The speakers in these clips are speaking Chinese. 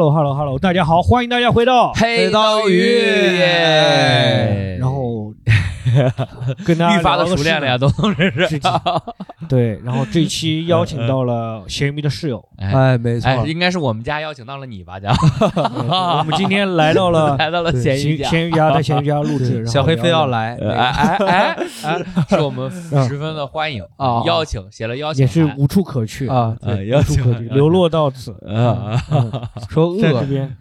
Hello Hello Hello，大家好，欢迎大家回到，黑刀鱼，然后 跟大家愈发的熟练了呀，事都都认识事。情 对，然后这一期邀请到了咸鱼的室友，哎哎，没错，哎，应该是我们家邀请到了你吧，家。我们今天来到了 来到了咸鱼家。咸咸鱼家在咸鱼家录制，小黑非要来，呃哎哎哎哎，是我们嗯。十分的欢迎啊邀请，写了邀请也是无处可去，啊，呃对，邀请无处可去，流落到此，啊嗯。说饿，在这边，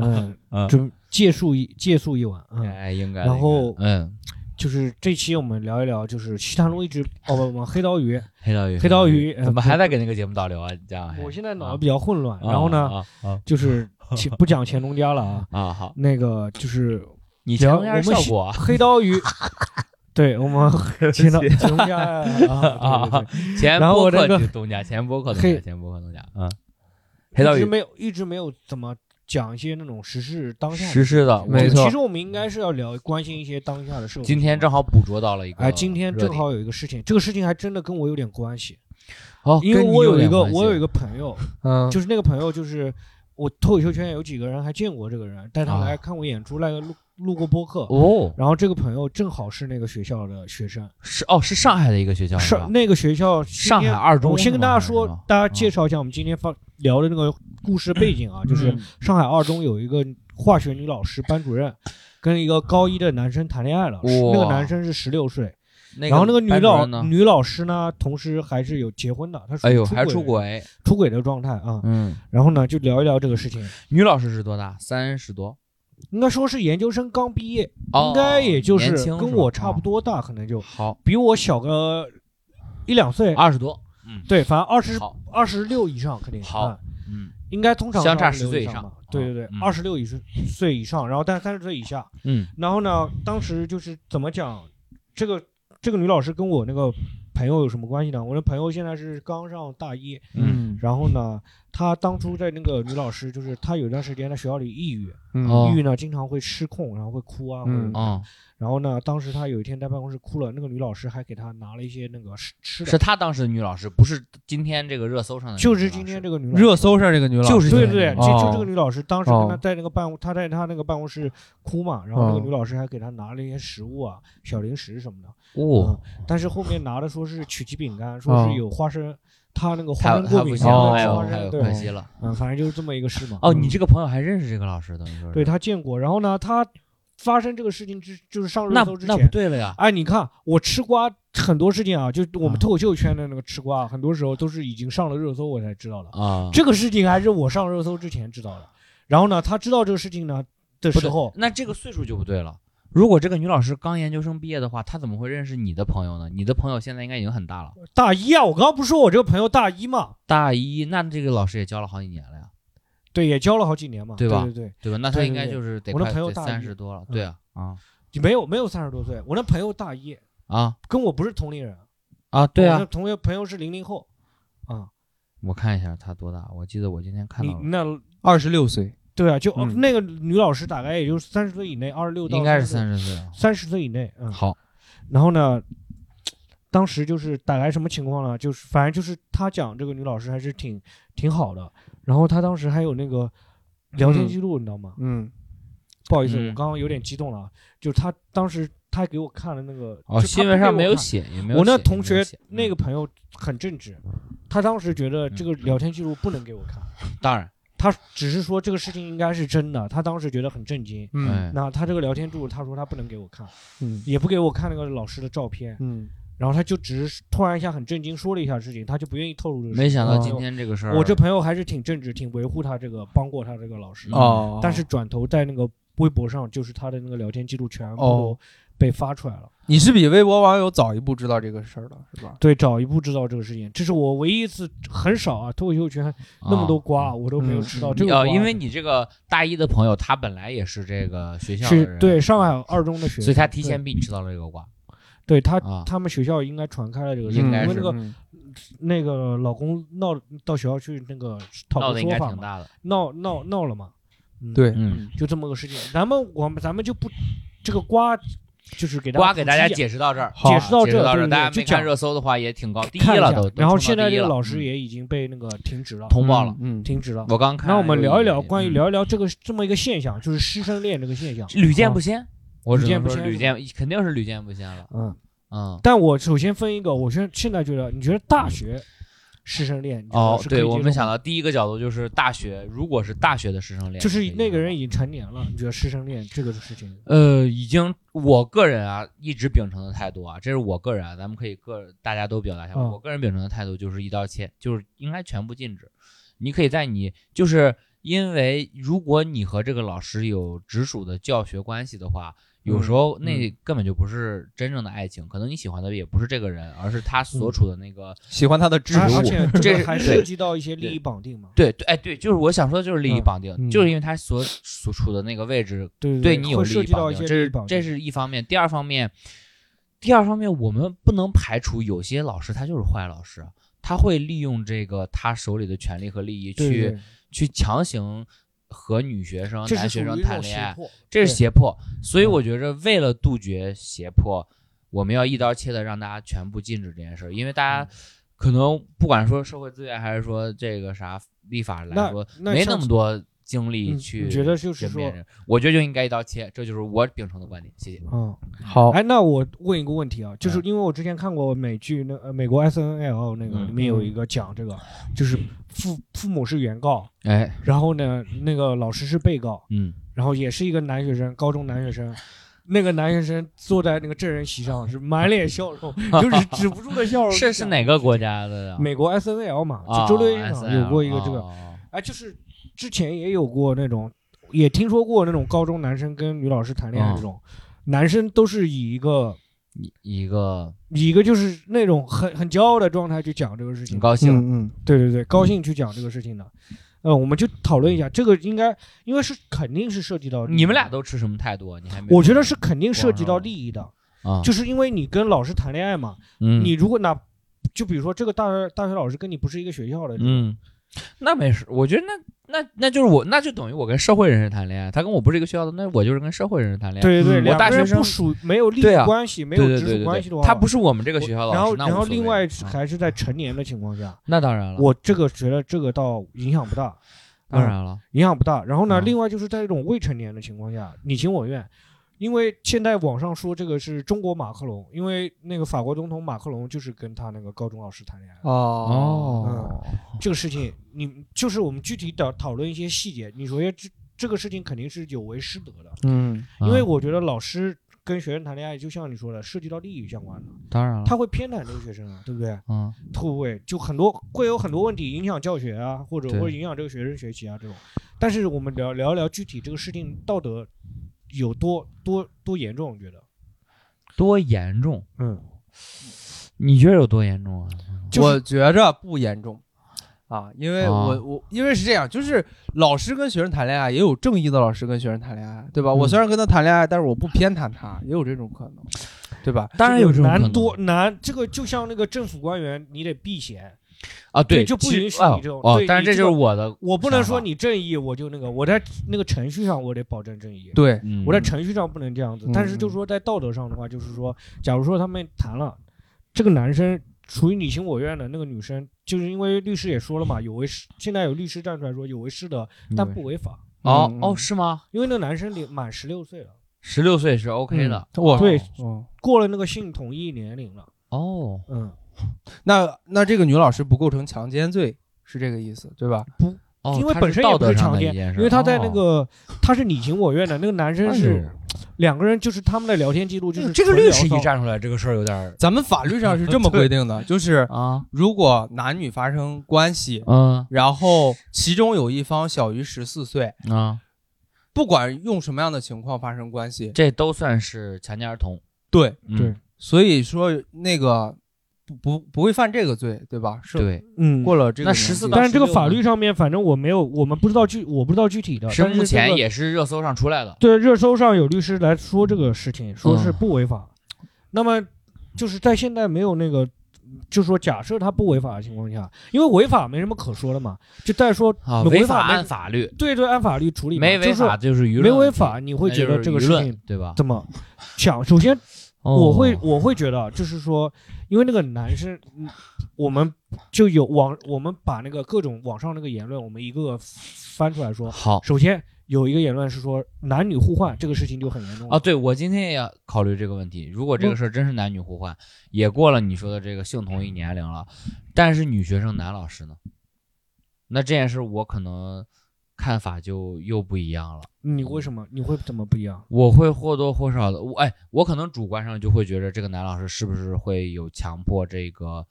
嗯，啊准借宿一借宿一晚，嗯，哎，应该。然后嗯，就是这期我们聊一聊，就是西塘路一直哦不不黑刀鱼，黑刀鱼，黑刀鱼呃怎么还在给那个节目导流啊？这样，我现在脑啊子比较混乱，然后呢，啊啊。就是不讲乾隆家了啊，啊啊好，那个就是你前面是聊 我们喜效果啊黑刀鱼，对我们乾隆乾隆家啊，对对对。前然后播客那个东家，前播客东黑家，前播客东家，嗯，黑刀鱼一直没有一直没有怎么讲一些那种时事当下的实施的，没错。其实我们应该是要聊关心一些当下的社会。今天正好捕捉到了一个，哎，今天正好有一个事情，这个事情还真的跟我有点关系，哦，因为我有一个我有一个朋友，嗯，就是那个朋友就是我脱口秀圈有几个人还见过这个人，带他啊。来看过演出，来录录过播客。哦，然后这个朋友正好是那个学校的学生，是哦，是上海的一个学校，是吧？那个学校上海二中我先跟大家说大家介绍一下我们今天发聊的那个故事背景啊，就是嗯。上海二中有一个化学女老师班主任，跟一个高一的男生谈恋爱了，是那个男生是十六岁，那然后那个女老？女老师呢，同时还是有结婚的，她哎呦，还轨出轨，出轨的状态啊。嗯，然后呢，就聊一聊这个事情，女老师是多大？三十多，应该说是研究生刚毕业，哦应该也就是跟我差不多大，可能就好，比我小个一两岁。二十多，嗯，对，反正二十，二十六以上肯定好。嗯嗯。应该通常相差十岁以上吧。对对对嗯，二十六以上岁以上，然后但三十岁以下。嗯。然后呢，当时就是怎么讲，这个这个女老师跟我那个朋友有什么关系呢？我的朋友现在是刚上大一，嗯，然后呢，她当初在那个女老师，就是他有一段时间在学校里抑郁，抑郁呢经常会失控，然后会哭啊，然后呢，当时他有一天在办公室哭了，那个女老师还给他拿了一些那个吃吃的，是他当时的女老师，不是今天这个热搜上的就是今天这个女老师。热搜上这个女老师，就是对对对，就哦。就这个女老师当时跟她哦。在那个办公，她在她那个办公室哭嘛，然后那个哦女老师还给她拿了一些食物啊、小零食什么的。哦，但是后面拿的说是曲奇饼干，说是哦有花生，她那个花太生过敏，太不行哦了，哎呦，吃花生，太可对，惜了。嗯，反正就是这么一个事嘛。哦，嗯你这个朋友还认识这个老师，等于说是对他见过，然后呢，他发生这个事情之就是上热那那不搜之前，对了呀，哎，你看我吃瓜很多事情啊，就我们啊脱口秀圈的那个吃瓜，很多时候都是已经上了热搜我才知道的。啊，这个事情还是我上热搜之前知道的。然后呢，他知道这个事情呢的时候，那这个岁数就不对了。如果这个女老师刚研究生毕业的话，她怎么会认识你的朋友呢？你的朋友现在应该已经很大了，大一啊，我刚刚不是说我这个朋友大一吗，大一，那这个老师也教了好几年了呀，对，也教了好几年嘛，对吧？对对对。吧？那他应该就是得快三十多了，嗯。对啊，啊。对，没有没有三十多岁，我那朋友大一，啊。跟我不是同龄人，啊！对啊，同学朋友是零零后，啊，我看一下他多大，我记得我今天看到了，那二十六岁，对啊，就、嗯。那个女老师大概也就三十岁以内，二十六到应该是三三十岁。三十岁以内，嗯，好，然后呢，当时就是大概什么情况呢？就是反正就是他讲这个女老师还是挺挺好的，然后他当时还有那个聊天记录，你知道吗？嗯。不好意思，嗯。我刚刚有点激动了啊，就是他当时他给我看了那个，哦，就新闻上没有写，也没有我那同学那个嗯朋友很正直，他当时觉得这个聊天记录不能给我看，当然，他只是说这个事情应该是真的，他当时觉得很震惊。嗯。哎，那他这个聊天记录，他说他不能给我看，嗯。也不给我看那个老师的照片，嗯。然后他就只是突然一下很震惊说了一下事情，他就不愿意透露这个事情。哦没想到今天这个事儿，我这朋友还是挺正直，挺维护他这个帮过他这个老师。的，哦，但是转头在那个微博上，就是他的那个聊天记录全部被发出来了。你是比微博网友早一步知道这个事儿的，是吧？对，早一步知道这个事情，这是我唯一一次很少啊，脱口秀圈那么多瓜，我都没有嗯吃到这个瓜。哦，因为你这个大一的朋友，他本来也是这个学校的人，是对上海二中的学生，所以他提前比你知道了这个瓜。对他啊，他们学校应该传开了这个事情，应该是因为那个嗯。那个老公闹到学校去那个讨个说法嘛，闹闹闹了嘛，嗯，对，嗯，就这么个事情。咱们我们咱们就不这个瓜就是给大家瓜给大家解释到这儿，好解释到这儿，大家没看热搜的话也挺高，第一看了都。然后现在这个老师也已经被那个停职了，通报了。嗯，停职了。我刚看，那我们聊一聊关于嗯聊一聊这个这么一个现象，就是师生恋这个现象。屡见不鲜，我只能屡见不鲜说屡见，肯定是屡见不鲜了。嗯，嗯，但我首先分一个，我现现在觉得，你觉得大学师生恋？哦，对，我们想到第一个角度就是大学，如果是大学的师生恋，就是那个人已经成年了，你觉得师生恋这个事情？呃，已经，我个人啊，一直秉承的态度啊，这是我个人啊，咱们可以个大家都表达一下。嗯我个人秉承的态度就是一刀切，就是应该全部禁止。你可以在你就是因为如果你和这个老师有直属的教学关系的话，有时候嗯那根本就不是真正的爱情，可能你喜欢的也不是这个人，而是他所处的那个。喜欢他的知识而而且这还涉及到一些利益绑定嘛？对对，哎对，就是我想说的就是利益嗯绑定，嗯就是因为他所所处的那个位置对对你有利益绑定，及到一些这是这。是一方面。第二方面，第二方面，我们不能排除有些老师他就是坏老师，他会利用这个他手里的权利和利益去对对去强行和女学生、男学生谈恋爱，这是胁迫。所以嗯。我觉着，为了杜绝胁迫，我们要一刀切的让大家全部禁止这件事儿，因为大嗯。家可能不管说社会资源还是说这个啥立法来说，没那么多精力嗯去。你觉得就是说，我觉得就应该一刀切，这就是我秉承的观点。谢谢。嗯，好，哎，那我问一个问题啊，就是嗯因为我之前看过美剧，那呃美国 S N L 那个嗯里面有一个讲这个，就是父父母是原告，哎，然后呢那个老师是被告，嗯，然后也是一个男学生，高中男学生。那个男学生坐在那个证人席上，是满脸笑容，就是止不住的笑容。是是哪个国家的呀？美国 S N L 嘛，啊就周六夜场有过一个这个，哦哎，就是之前也有过那种，也听说过那种高中男生跟女老师谈恋爱嗯这种，男生都是以一个一一个以一个就是那种很很骄傲的状态去讲这个事情，很高兴，嗯嗯，对对对，高兴去讲这个事情的。呃，我们就讨论一下这个，应该因为是肯定是涉及到你们俩，都持什么态度啊？你还没？我觉得是肯定涉及到利益的，啊，就是因为你跟老师谈恋爱嘛，嗯你如果拿，就比如说这个大学大学老师跟你不是一个学校的，嗯，那没事，我觉得那那那就是我，那就等于我跟社会人士谈恋爱，他跟我不是一个学校的，那我就是跟社会人士谈恋爱。对对对，我大学生不属没有利对啊益关系，没有直属关系的话，他不是我们这个学校老师，然后然后另外啊还是在成年的情况下，那当然了，我这个觉得这个倒影响不大，当然了，影响不大。然后呢，嗯另外就是在这种未成年的情况下，你情我愿。因为现在网上说这个是中国马克龙，因为那个法国总统马克龙就是跟他那个高中老师谈恋爱。哦，哦，这个事情，你就是我们具体的讨论一些细节。你首先这这个事情肯定是有违师德的，嗯因为我觉得老师跟学生谈恋爱，就像你说的，涉及到利益相关的，当然了，他会偏袒这个学生啊，对不对？嗯会不会就很多会有很多问题影响教学啊，或者会影响这个学生学习啊这种。但是我们聊聊一聊具体这个事情道德有多多多严重？我觉得，多严重？嗯，你觉得有多严重啊？就是我觉着不严重啊，因为我、啊我因为是这样，就是老师跟学生谈恋爱，也有正义的老师跟学生谈恋爱，对吧？嗯我虽然跟他谈恋爱，但是我不偏袒他，也有这种可能，对吧？当然有这种可能难多难，这个就像那个政府官员，你得避嫌。啊，对就不允许哦你这种对，哦但是这就是我的，我不能说你正义，我就那个，我在那个程序上我得保证正义。对，嗯，我在程序上不能这样子，嗯但是就是说在道德上的话，就是说，假如说他们谈了，这个男生属于你情我愿的，那个女生就是因为律师也说了嘛，有违师，现在有律师站出来说有违师德，但不违法，嗯哦哦是吗？因为那个男生年满十六岁了，十六岁是 OK 的，我对哦，过了那个性同意年龄了，哦，嗯，那那这个女老师不构成强奸罪，是这个意思，对吧？哦因为本身也不道德是强奸，因为他在那哦个他是你情我愿的，那个男生哎是呦两个人就是他们的聊天记录就是这个律师一站出来，这个事儿有点儿咱们法律上是这么 规定的，就是啊，如果男女发生关系，嗯然后其中有一方小于十四岁，啊，不管用什么样的情况发生关系，这都算是强奸儿童，对，嗯对所以说那个不不不会犯这个罪，对吧？是对，嗯过了这个那十四但是这个法律上面，反正我没有，我们不知道具，我不知道具体的。是目前也是热搜上出来的，对热搜上有律师来说这个事情，说是嗯不违法。那么就是在现在没有那个就说假设他不违法的情况下，因为违法没什么可说的嘛，就再说啊，违违法按法律，对对按法律处理，没违就是说法就是舆论没违法，你会觉得这个事情对吧？怎么想？首先我会哦我会觉得就是说，因为那个男生，嗯我们就有网，我们把那个各种网上那个言论，我们一个个翻出来说。好首先有一个言论是说男女互换这个事情就很严重啊，对我今天也要考虑这个问题。如果这个事儿真是男女互换，也过了你说的这个性同一年龄了，但是女学生男老师呢？那这件事我可能看法就又不一样了。你为什么你会怎么不一样？我会或多或少的，我哎，我可能主观上就会觉得这个男老师是不是会有强迫这个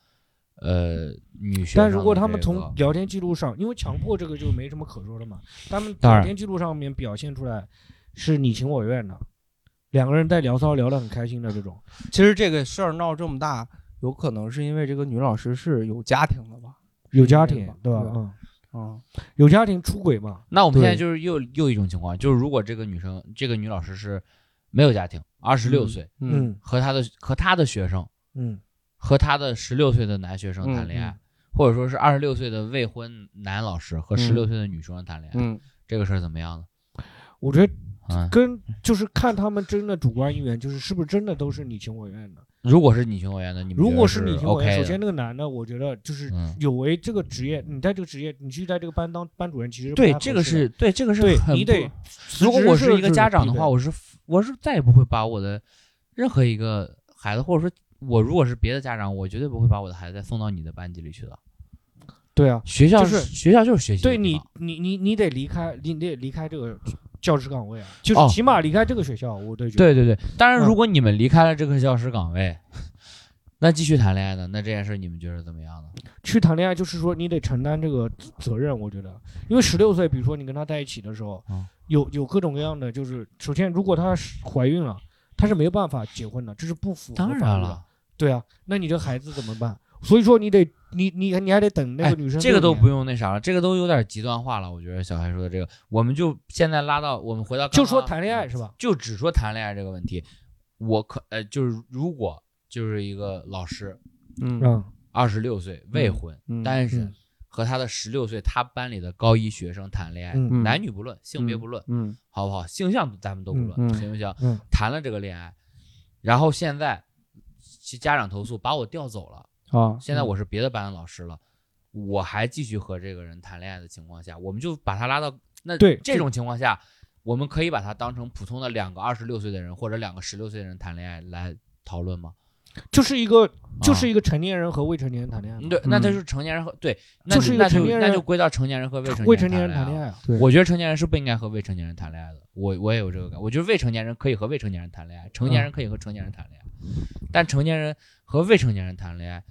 呃女学生这个。但如果他们从聊天记录上，因为强迫这个就没什么可说的嘛，他们聊天记录上面表现出来是你情我愿的，两个人在聊骚聊得很开心的这种。其实这个事儿闹这么大，有可能是因为这个女老师是有家庭的吧？有家庭对吧？嗯，啊，有家庭出轨嘛？那我们现在就是又又一种情况，就是如果这个女生这个女老师是没有家庭，二十六岁，嗯嗯和她的和她的学生嗯和她的十六岁的男学生谈恋爱，嗯或者说是二十六岁的未婚男老师和嗯十六岁的女学生谈恋爱，嗯这个事儿怎么样呢？我觉得嗯，跟就是看他们真的主观意愿，就是是不是真的都是你情我愿的。如果是你情我愿的，你们如果觉得你情我愿，OK 首先那个男的，我觉得就是嗯，有为这个职业，你在这个职业，你去在这个班当班主任，其实对，这个是对这个是你得如果我是一个家长的话，我是我是再也不会把我的任何一个孩子，或者说我如果是别的家长，我绝对不会把我的孩子再送到你的班级里去的。对啊，学校就是学校就是学习对你，你你你得离开，你得离开这个教师岗位啊，就哦是起码离开这个学校，我都觉得对对对。当然，嗯如果你们离开了这个教师岗位，那继续谈恋爱呢？那这件事你们觉得怎么样呢？去谈恋爱，就是说你得承担这个责任，我觉得，因为十六岁，比如说你跟他在一起的时候，嗯有有各种各样的，就是首先如果她怀孕了，她是没有办法结婚的，这是不符合的，然了，对啊，那你这孩子怎么办？所以说你得你你你还得等那哎个女生、这个都不，用那啥了，这个都有点极端化了。我觉得小孩说的这个，我们就现在拉到我们回到刚刚就说谈恋爱是吧？就只说谈恋爱这个问题，我可呃就是如果就是一个老师，嗯嗯二十六岁未婚、嗯单身嗯，和他的十六岁他班里的高一学生谈恋爱，男女不论，性别不论，嗯好不好？性向咱们都不论，行不行？嗯谈了这个恋爱，然后现在其家长投诉把我调走了，啊，现在我是别的班的老师了，我还继续和这个人谈恋爱的情况下，我们就把他拉到那对这种情况下，我们可以把他当成普通的两个二十六岁的人或者两个十六岁的人谈恋爱来讨论吗？就是一个就啊。是一个成年人和未成年人谈恋爱对，那他嗯。是成年人和对，那就是一个那就成年人那就归到成年人和未成未成年人谈恋爱。啊，对。我觉得成年人是不应该和未成年人谈恋爱的，我我也有这个感，我觉得未成年人可以和未成年人谈恋爱，成年人可以和成年人谈恋爱，但成年人和未成年人谈恋爱，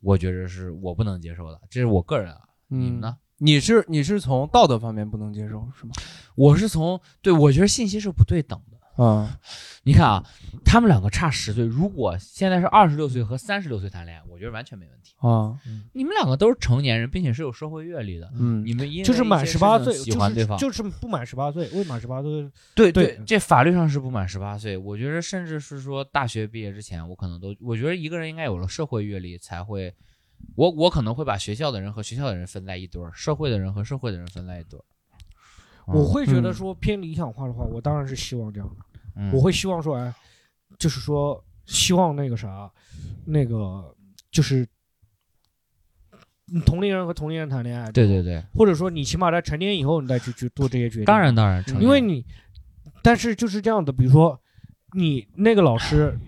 我觉着是我不能接受的，这是我个人啊，你们呢？你是你是从道德方面不能接受是吗？我是从对我觉得信息是不对等的。啊，你看啊，他们两个差十岁，如果现在是二十六岁和三十六岁谈恋爱，我觉得完全没问题。啊，你们两个都是成年人，并且是有社会阅历的，嗯。你们因为就是满十八岁，喜欢对方，就是就是不满十八岁，未满十八岁，对对。这法律上是不满十八岁，我觉得甚至是说大学毕业之前，我可能都，我觉得一个人应该有了社会阅历才会，我我可能会把学校的人和学校的人分在一堆儿，社会的人和社会的人分在一堆儿。我会觉得嗯说偏理想化的话，我当然是希望这样的。嗯，我会希望说，哎，就是说，希望那个啥，那个就是嗯同龄人和同龄人谈恋爱，对对对，或者说你起码在成年以后，你再去去做这些决定。当然，当然，因为你，但是就是这样的，比如说你那个老师，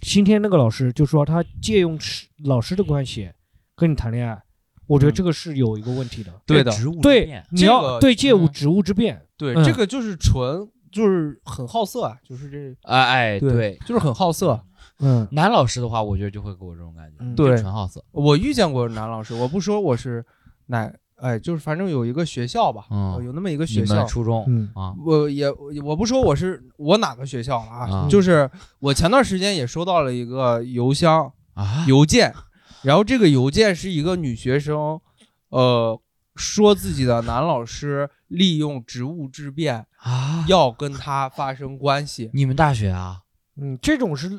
今天那个老师就说他借用师老师的关系跟你谈恋爱，我觉得嗯。这个是有一个问题的。对的职务对，你要这个对借物嗯职务之便，对，嗯。这个就是纯就是很好色啊，就是这哎哎，对对，就是很好色。嗯。男老师的话，我觉得就会给我这种感觉，嗯。就对纯好色，我遇见过男老师，我不说我是哪，哎，就是反正有一个学校吧，有那么一个你学校。们，初中嗯。啊，我也我不说我是我哪个学校了啊，啊。就是我前段时间也收到了一个邮箱啊，邮件，然后这个邮件是一个女学生，呃，说自己的男老师利用职务之便啊，要跟他发生关系，你们大学啊？嗯，这种是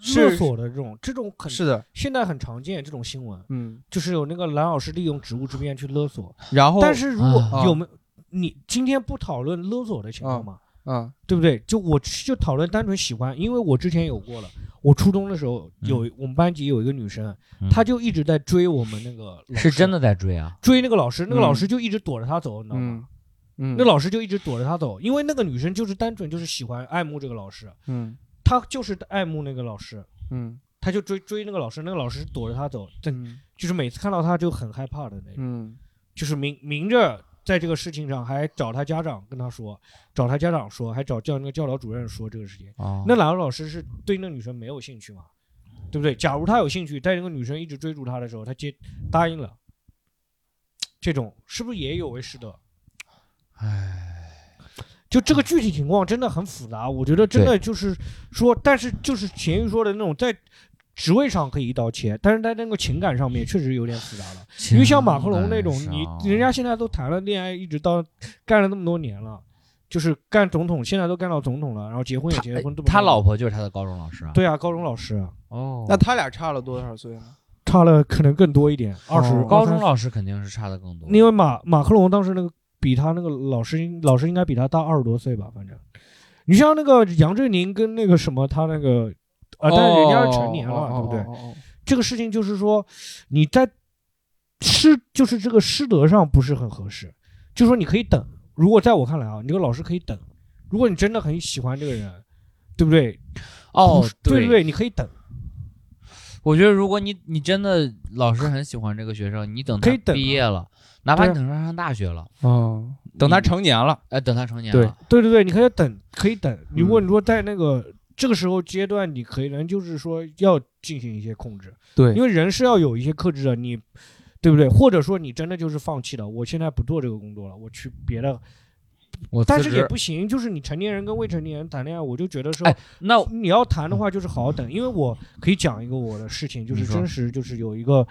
是勒索的这种，这种很是的，现在很常见这种新闻，嗯，就是有那个男老师利用职务之便去勒索。然后但是如果啊。有没有你今天不讨论勒索的情况嘛，嗯对不对？就我就讨论单纯喜欢，因为我之前有过了。我初中的时候有我们班级有一个女生，嗯她就一直在追我们那个老师是真的在追啊，追那个老师，那个嗯老师就一直躲着她走，你知道吗？嗯嗯，那老师就一直躲着她走，因为那个女生就是单纯就是喜欢爱慕这个老师，嗯她就是爱慕那个老师，嗯她就追追那个老师，那个老师躲着她走，就是每次看到她就很害怕的那种，嗯就是明明着在这个事情上还找他家长跟他说，找他家长说，还找教那个教导主任说这个事情。哦那两个老师是对那个女生没有兴趣嘛？对不对？假如他有兴趣，在那个女生一直追逐他的时候，他接答应了，这种是不是也有违师德？唉，就这个具体情况真的很复杂，我觉得真的就是说，但是就是咸鱼说的那种，在职位上可以一刀切，但是在那个情感上面确实有点复杂了。因为像马克龙那种，你人家现在都谈了恋爱，一直到干了那么多年了，就是干总统，现在都干到总统了，然后结婚也结婚，这么他老婆就是他的高中老师啊，对啊，高中老师啊哦，那他俩差了多少岁啊？差了可能更多一点，二十、哦高中老师肯定是差的更多，因为马马克龙当时那个比他那个老师应老师应该比他大二十多岁吧，反正。你像那个杨振宁跟那个什么他那个，啊，但是人家是成年了，对不对？这个事情就是说你在师就是这个师德上不是很合适，就说你可以等。如果在我看来啊，你这个老师可以等。如果你真的很喜欢这个人，对不对？哦对，对对？你可以等，我觉得如果你你真的老师很喜欢这个学生，你等他可以等啊毕业了，哪怕你等他上大学了，嗯，等他成年了，哎，等他成年了，对对对，你可以等，可以等。如果嗯你说在那个这个时候阶段，你可能就是说要进行一些控制，对因为人是要有一些克制的，你对不对？或者说你真的就是放弃了，我现在不做这个工作了，我去别的。我但是也不行，就是你成年人跟未成年人谈恋爱，我就觉得说，哎那你要谈的话，就是好好等，因为我可以讲一个我的事情，就是真实，就是有一个，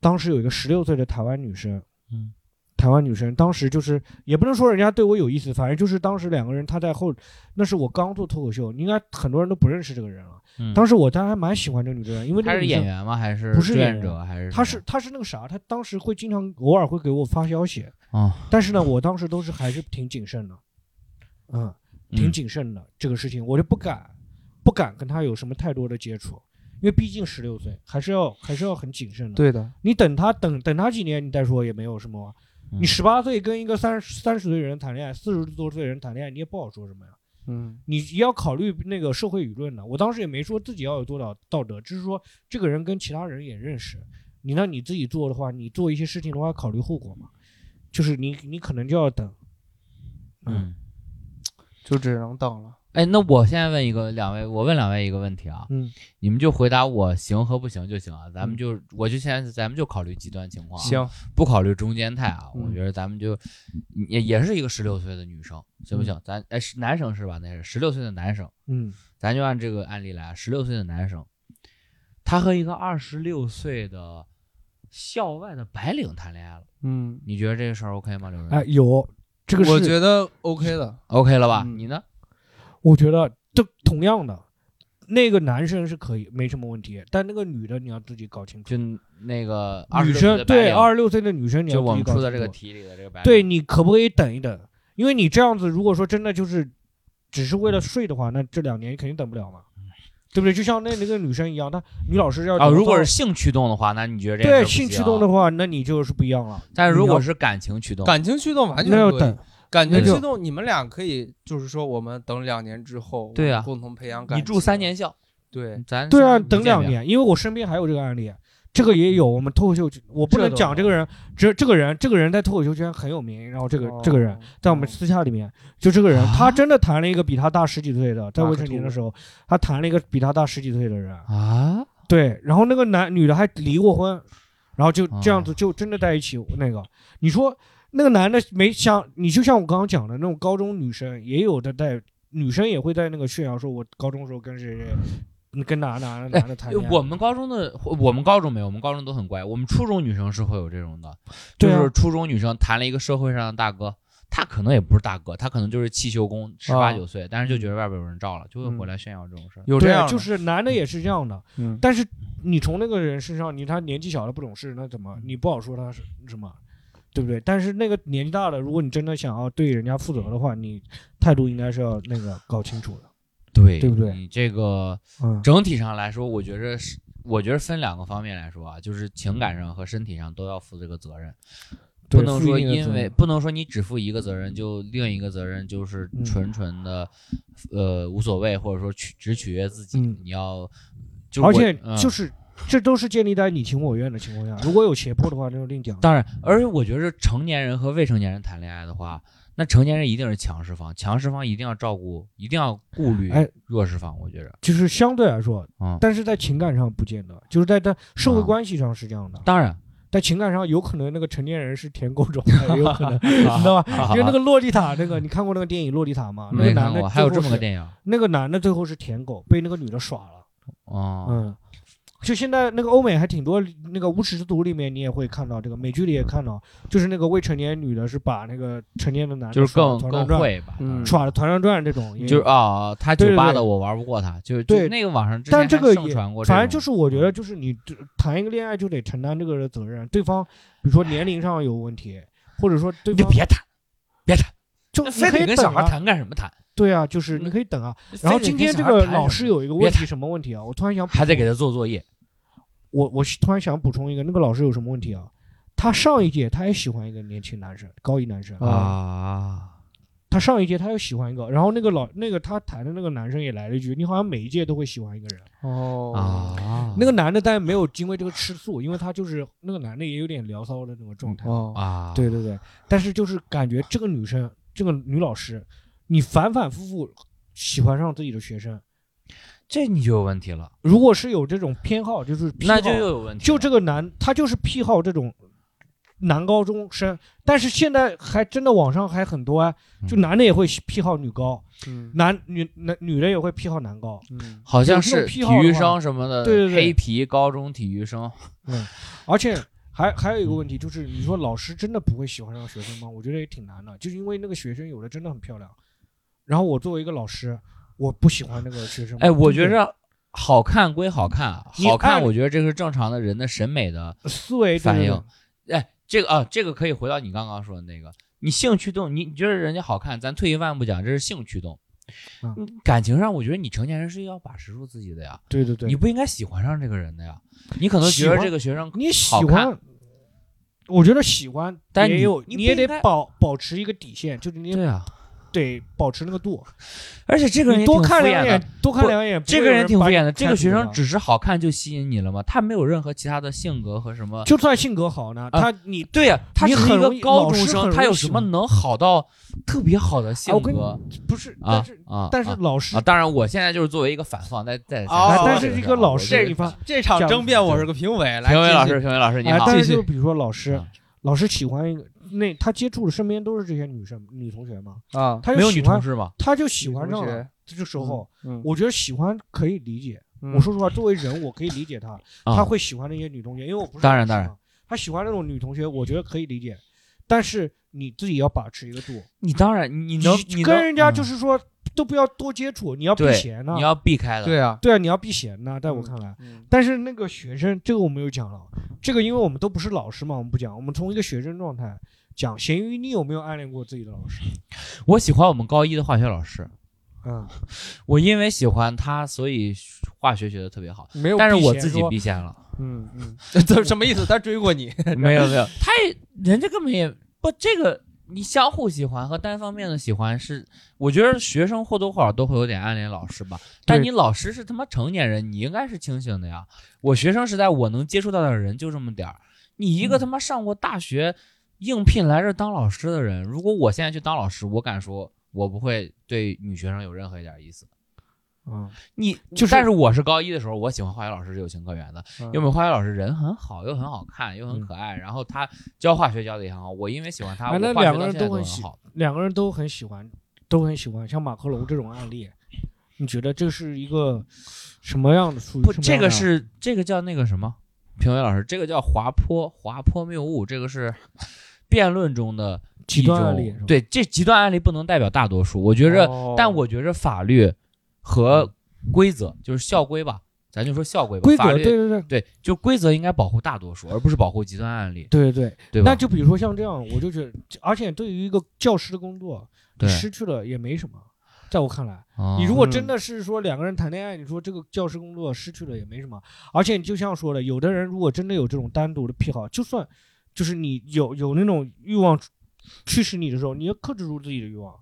当时有一个十六岁的台湾女生，嗯，台湾女生当时就是也不能说人家对我有意思，反正就是当时两个人，她在后，那是我刚做脱口秀，应该很多人都不认识这个人了。嗯当时我当然还蛮喜欢这个女的，因为这他是演员吗？还是不是演员者？还是她是她是那个啥，她当时会经常偶尔会给我发消息，啊，但是呢，我当时都是还是挺谨慎的，嗯，挺嗯谨慎的、这个事情，我就不敢不敢跟她有什么太多的接触，因为毕竟十六岁，还是要还是要很谨慎的。对的，你等他等等他几年，你再说也没有什么。嗯你十八岁跟一个三三十岁人谈恋爱，四十多岁人谈恋爱，你也不好说什么呀。嗯你要考虑那个社会舆论的。我当时也没说自己要有多少道德，只是说这个人跟其他人也认识。你那你自己做的话，你做一些事情的话，考虑后果嘛。就是你你可能就要等。嗯，就只能等了。哎，那我现在问一个两位，我问两位一个问题啊，嗯，你们就回答我行和不行就行啊，咱们就我就现在咱们就考虑极端情况啊，行，不考虑中间态啊，嗯我觉得咱们就也也是一个十六岁的女生，行不行？咱哎是男生是吧？那是十六岁的男生，嗯咱就按这个案例来，十六岁的男生，他和一个二十六岁的校外的白领谈恋爱了，嗯，你觉得这个事儿 OK 吗？刘仁？哎，有这个是，我觉得 OK 的。OK 了吧？嗯你呢？我觉得这同样的，那个男生是可以没什么问题，但那个女的你要自己搞清楚。就那个二女生对二十六岁的女生，你要就我们自己搞出的这个清楚题里的这个白，对你可不可以等一等？因为你这样子，如果说真的就是只是为了睡的话，那这两年你肯定等不了嘛，对不对？就像那那个女生一样，她女老师要啊，等如果是性驱动的话，那你觉得这件事对性驱动的话，那你就是不一样了。但是如果是感情驱动，感情驱动完全可以那要等，感觉激动，你们俩可以就是说，我们等两年之后，对啊共同培养感情。你住三，年校，对，咱对啊，等两，年，因为我身边还有这个案例，这个也有。我们脱口秀，我不能讲这个人，这这个人，这个人在脱口秀圈很有名，然后这个这个人哦在我们私下里面，就这个人，他真的谈了一个比他大十几岁的，在未成年的时候，他谈了一个比他大十几岁的人，啊，对，然后那个男女的还离过婚，然后就这样子哦就真的在一起。那个，你说那个男的没想，你就像我刚刚讲的那种高中女生，也有的在女生也会在那个炫耀说，我高中时候跟谁谁。跟哪哪哪男的谈恋爱，我们高中的我们高中没有，我们高中都很乖。我们初中女生是会有这种的，就是初中女生谈了一个社会上的大哥，他可能也不是大哥，他可能就是汽修工，十八啊九岁，但是就觉得外边有人照了，就会回来炫耀这种事儿。有这样就是男的也是这样的。嗯但是你从那个人身上，你他年纪小了不懂事，那怎么你不好说他是什么，对不对？但是那个年纪大了，如果你真的想要对人家负责的话，你态度应该是要那个搞清楚的。对对不对你这个？嗯，整体上来说，我觉着是，我觉得分两个方面来说啊，就是情感上和身体上都要负这个责任，不能说因为不能说你只负一个责任，就另一个责任就是嗯。纯纯的，呃无所谓，或者说取只取悦自己，嗯。你要，就而且嗯。就是这都是建立在你情我愿的情况下，如果有胁迫的话，那就另讲。当然，而且我觉得成年人和未成年人谈恋爱的话，那成年人一定是强势方，强势方一定要照顾，一定要顾虑哎弱势方。我觉着，就是相对来说，嗯，但是在情感上不见得，就是在在社会啊关系上是这样的。当然，在情感上，有可能那个成年人是舔狗状态，也有可能，你知道吧？因为那 个洛丽塔，那个你看过那个电影《洛丽塔》吗？那个男的还有这么个，电影，那个男的最后是舔狗，被那个女的耍了。哦，嗯，就现在那个欧美还挺多，那个无耻之徒里面你也会看到这个，美剧里也看到，就是那个未成年女的是把那个成年的男的就是更更耍团团转，会吧，嗯。耍的团团转这种，就是啊，他酒吧的我玩不过他，就是就对那个网上之但前盛这个也传过这，反正就是我觉得，就是你谈一个恋爱就得承担这个责任，对方比如说年龄上有问题，或者说对方你就别谈，别谈，就你可以等得跟小孩啊，谈干什么谈？对啊，就是你可以等啊。然后今天这个老师有一个问题，什么问题啊？我突然想还得给他做作业，我我突然想补充一个，那个老师有什么问题啊？他上一届他也喜欢一个年轻男生，高一男生啊，他上一届他又喜欢一个，然后那个老那个他谈的那个男生也来了一句：“你好像每一届都会喜欢一个人。哦啊，那个男的但没有因为这个吃醋，因为他就是那个男的也有点聊骚的那种状态。哦啊，对对对，但是就是感觉这个女生，这个女老师，你反反复复喜欢上自己的学生，这你就有问题了，如果是有这种偏好，就是癖那就又有问题，就这个男，他就是癖好这种男高中生，但是现在还真的网上还很多啊，就嗯。男的也会癖好女高，嗯。男女男女的也会癖好男高，嗯。好像是体育生什么的，对对对。黑皮高中体育生，嗯。而且 还还有一个问题就是，你说老师真的不会喜欢上学生吗？我觉得也挺难的，就是因为那个学生有的真的很漂亮，然后我作为一个老师，我不喜欢那个学生，哎，我觉着好看归好看好看，我觉得这是正常的人的审美的思维反应。哎，这个啊，这个可以回到你刚刚说的那个，你性驱动，你你觉得人家好看，咱退一万步讲，这是性驱动。嗯。感情上，我觉得你成年人是要把持住自己的呀，对对对，你不应该喜欢上这个人的呀。你可能觉得这个学生，你喜欢，我觉得喜欢，但你也有，你也得保保持一个底线，就是你对啊，得保持那个度。而且这个人多也挺敷衍的看两眼，多看两眼，这个人挺敷衍的，这个学生只是好看就吸引你了吗？他没有任何其他的性格和什么。就算性格好呢，啊他你对呀、他是一个高中生，他有什么能好到特别好的性格不是，啊但是啊？但是啊老师啊，当然，我现在就是作为一个反方，在在但是这个老师你发这场争辩我是个评委，来评委老师，评委老师你哎，好，但继续是就比如说老师啊，老师喜欢一个那他接触的身边都是这些女生女同学嘛，啊，他没有女同事吗？他就喜欢上了。这个时候，嗯，我觉得喜欢可以理解。嗯我说实话，作为人，我可以理解他，啊他会喜欢那些女同学，因为我不是当然当然他喜欢那种女同学，我觉得可以理解，但是你自己要把持一个度，你当然，你能你跟人家就嗯是说都不要多接触，你要避嫌呢你。要避开了，对啊，对啊，你要避嫌呢，在我看来。嗯但是那个学生，这个我们有讲了，这个因为我们都不是老师嘛，我们不讲，我们从一个学生状态讲。咸鱼，你有没有暗恋过自己的老师？我喜欢我们高一的化学老师，嗯，我因为喜欢他，所以化学学的特别好，没有但。是我自己避嫌了。嗯嗯，这什么意思？他追过你？没有没有，他也人家根本也不这个，你相互喜欢和单方面的喜欢是，我觉得学生或多或少都会有点暗恋老师吧。但你老师是他妈成年人，你应该是清醒的呀。我学生时代我能接触到的人就这么点儿，你一个他妈上过大学应聘来这儿当老师的人，如果我现在去当老师，我敢说，我不会对女学生有任何一点意思。嗯，你就是但是我是高一的时候，我喜欢化学老师是有情可原的，嗯因为我们化学老师人很好，又很好看，又很可爱，然后他教化学教的也很好。我因为喜欢他，两个人都很喜。两个人都很喜欢，都很喜欢，像马克龙这种案例，你觉得这是一个什么样的？属于不，这个是这个叫那个什么，评委老师，这个叫滑坡滑坡谬误，这个是辩论中的极端案例对，这极端案例不能代表大多数。我觉着，哦但我觉着法律和规则就是校规吧，咱就说校规吧。规则，对对对对，就规则应该保护大多数，而不是保护极端案例，对对对。对？那就比如说像这样，我就觉得，而且对于一个教师的工作，你，失去了也没什么。在我看来，哦你如果嗯真的是说两个人谈恋爱，你说这个教师工作失去了也没什么。而且你就像说的，有的人如果真的有这种单独的癖好，就算就是你有有那种欲望驱使你的时候，你要克制住自己的欲望。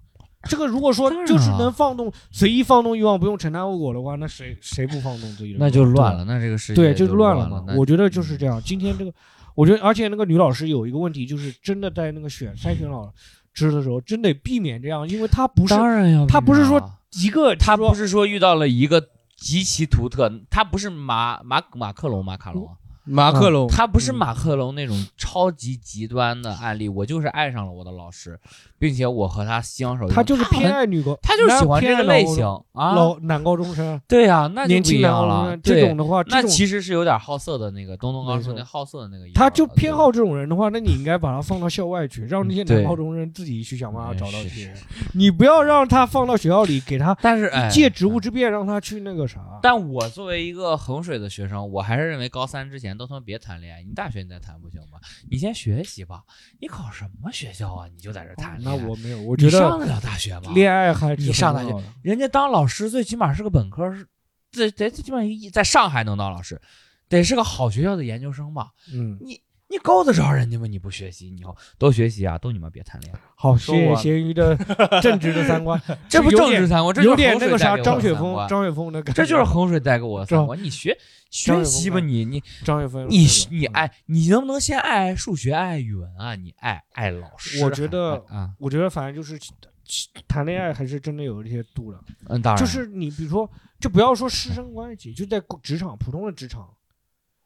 这个如果说就是能放纵、随意放纵欲望，不用承担后果的话，那谁谁不放纵自己的？那就乱了，那这个世界对，就就是乱了。嘛我觉得就是这样。今天这个，我觉得，而且那个女老师有一个问题，就是真的在那个选筛选老师的时候，真得避免这样，因为她不是当然要他不是说一个，他说不是说遇到了一个极其独特，她不是马马马克龙马卡龙啊，马克龙，他不是嗯。马克龙那种超级极端的案例，我就是爱上了我的老师，并且我和他相守。他就是偏爱女高，他就是喜欢这个类型。偏爱啊，老男高中生，对呀、那就不一年轻男样了高中生。这种的话，那其实是有点好色的那个东东刚没错。说那好色的那个意思，他就偏好这种人的话，那你应该把他放到校外去，让那些男高中生自己去想办法哎找到这是是些人。你不要让他放到学校里，给他但是哎，借职务之便，让他去那个啥。但我作为一个衡水的学生，我还是认为高三之前都他妈别谈恋爱。你大学你再谈不行吗？你先学习吧。你考什么学校啊？你就在这谈？那我没有，我我觉得上得了大学吗？恋爱还是你上大学人家当老师最起码是个本科，是这得最起码一在上海能当老师，得是个好学校的研究生吧？嗯，你你够得着人家吗？你不学习，你要多学习啊，都你妈别谈恋。爱，好，说谢谢我咸鱼的 正直的三观，这不有点政治三观，这就是有点那个啥张雪峰张雪峰的感觉，这就是衡水带给我的三观。你学学习吧，你你张雪峰你你爱你能不能先爱爱数学、爱爱语文啊？你爱爱老师，我觉得啊，我觉得反正就是 谈恋爱还是真的有一些度的，嗯，当然。就是你比如说，就不要说师生关系，就在职场普通的职场，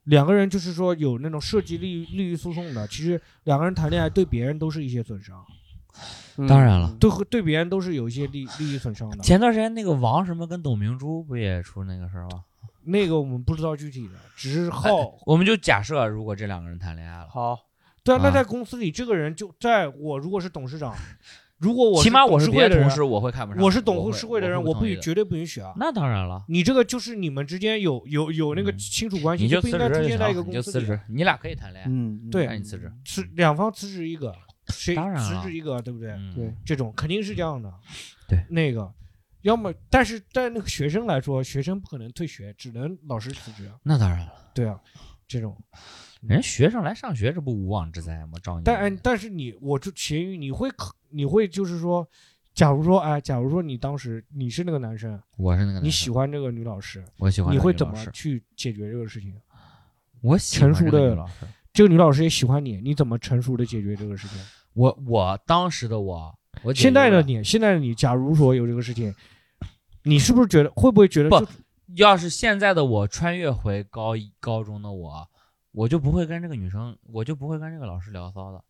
两个人就是说有那种涉及利益利益诉讼的，其实两个人谈恋爱对别人都是一些损伤，嗯当然了对对别人都是有一些利利益损伤的。前段时间那个王什么跟董明珠不也出那个事儿吗？那个我们不知道具体的，只是好。我们就假设如果这两个人谈恋爱了，好，对啊，那啊在公司里，这个人就在我如果是董事长，如果我起码我董是事会的人别的同事，我会看不上。我是董会事会的人，我不绝对不允许啊。那当然了，你这个就是你们之间有有有那个嗯亲属关系，你就不应该辞职就出现在一个行，你就公司里。辞职，你俩可以谈恋爱。嗯，对那你辞职。辞两方辞职一个，谁辞职一个，对不对？嗯对，这种肯定是这样的。对，那个，要么，但是在那个学生来说，学生不可能退学，只能老师辞职啊。那当然了，对啊，这种。人学生来上学，这不无妄之灾吗？照你但哎但是你，我就咸鱼，你会考，你会就是说，假如说，哎，假如说你当时你是那个男生，我是那个你男生喜欢这个女老师，我喜欢你会怎么去解决这个事情？我成熟的。这个女老师也喜欢你，你怎么成熟的解决这个事情？我我当时的我，我现在的你，现在的你，假如说有这个事情，你是不是觉得会不会觉得不要是现在的我穿越回高一高中的我，我就不会跟这个女生，我就不会跟这个老师聊骚的。